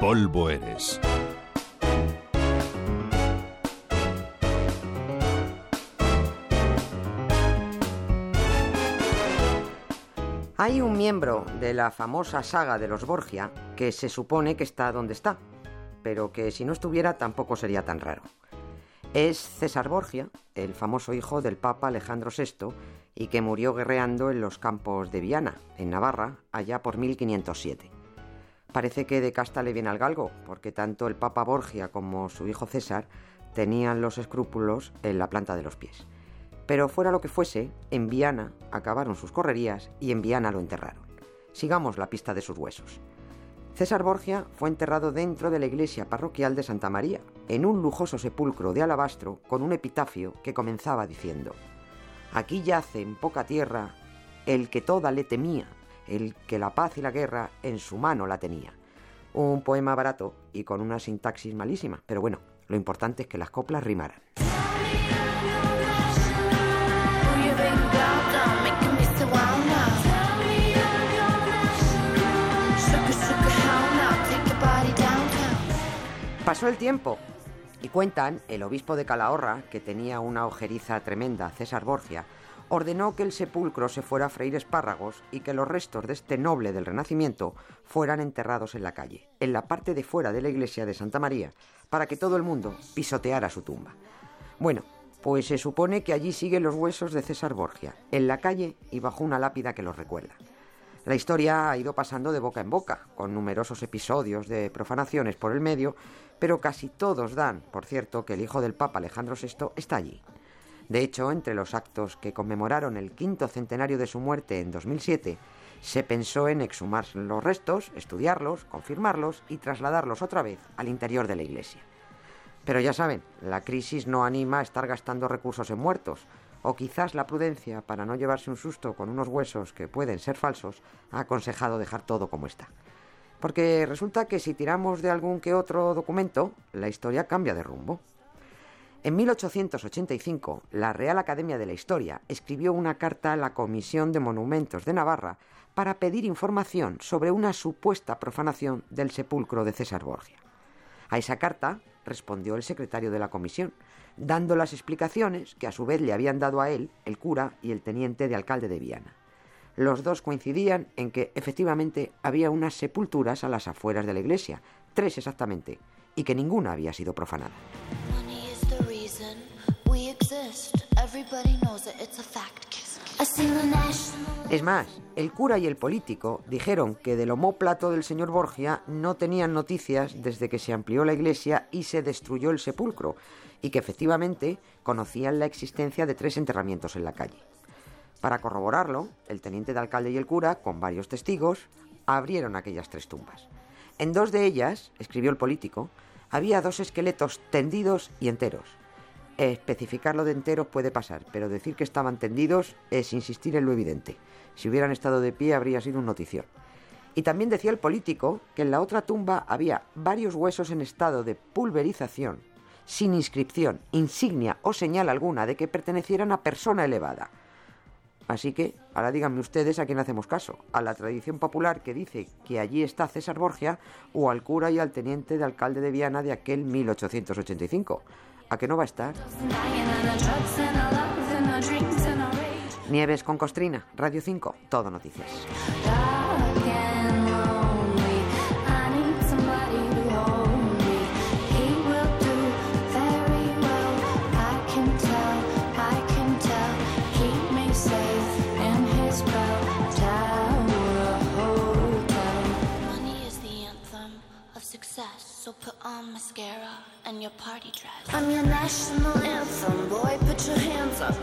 polvo eres. Hay un miembro de la famosa saga de los Borgia que se supone que está donde está, pero que si no estuviera tampoco sería tan raro. Es César Borgia, el famoso hijo del Papa Alejandro VI y que murió guerreando en los campos de Viana, en Navarra, allá por 1507. Parece que de casta le viene al galgo, porque tanto el Papa Borgia como su hijo César tenían los escrúpulos en la planta de los pies. Pero fuera lo que fuese, en Viana acabaron sus correrías y en Viana lo enterraron. Sigamos la pista de sus huesos. César Borgia fue enterrado dentro de la iglesia parroquial de Santa María, en un lujoso sepulcro de alabastro con un epitafio que comenzaba diciendo, Aquí yace en poca tierra el que toda le temía, el que la paz y la guerra en su mano la tenía. Un poema barato y con una sintaxis malísima, pero bueno, lo importante es que las coplas rimaran. Pasó el tiempo y cuentan, el obispo de Calahorra, que tenía una ojeriza tremenda, César Borgia, ordenó que el sepulcro se fuera a freír espárragos y que los restos de este noble del Renacimiento fueran enterrados en la calle, en la parte de fuera de la iglesia de Santa María, para que todo el mundo pisoteara su tumba. Bueno, pues se supone que allí siguen los huesos de César Borgia, en la calle y bajo una lápida que los recuerda. La historia ha ido pasando de boca en boca, con numerosos episodios de profanaciones por el medio, pero casi todos dan, por cierto, que el hijo del Papa Alejandro VI está allí. De hecho, entre los actos que conmemoraron el quinto centenario de su muerte en 2007, se pensó en exhumar los restos, estudiarlos, confirmarlos y trasladarlos otra vez al interior de la iglesia. Pero ya saben, la crisis no anima a estar gastando recursos en muertos, o quizás la prudencia, para no llevarse un susto con unos huesos que pueden ser falsos, ha aconsejado dejar todo como está. Porque resulta que si tiramos de algún que otro documento, la historia cambia de rumbo. En 1885, la Real Academia de la Historia escribió una carta a la Comisión de Monumentos de Navarra para pedir información sobre una supuesta profanación del sepulcro de César Borgia. A esa carta respondió el secretario de la comisión, dando las explicaciones que a su vez le habían dado a él el cura y el teniente de alcalde de Viana. Los dos coincidían en que efectivamente había unas sepulturas a las afueras de la iglesia, tres exactamente, y que ninguna había sido profanada. Es más, el cura y el político dijeron que del homóplato del señor Borgia no tenían noticias desde que se amplió la iglesia y se destruyó el sepulcro, y que efectivamente conocían la existencia de tres enterramientos en la calle. Para corroborarlo, el teniente de alcalde y el cura, con varios testigos, abrieron aquellas tres tumbas. En dos de ellas, escribió el político, había dos esqueletos tendidos y enteros. Especificarlo de enteros puede pasar, pero decir que estaban tendidos es insistir en lo evidente. Si hubieran estado de pie habría sido un notición. Y también decía el político que en la otra tumba había varios huesos en estado de pulverización, sin inscripción, insignia o señal alguna de que pertenecieran a persona elevada. Así que, ahora díganme ustedes a quién hacemos caso, a la tradición popular que dice que allí está César Borgia o al cura y al teniente de alcalde de Viana de aquel 1885. ¿A qué no va a estar? Nieves con Costrina, Radio 5, Todo Noticias. So put on mascara and your party dress. I'm your national anthem, boy. Put your hands up.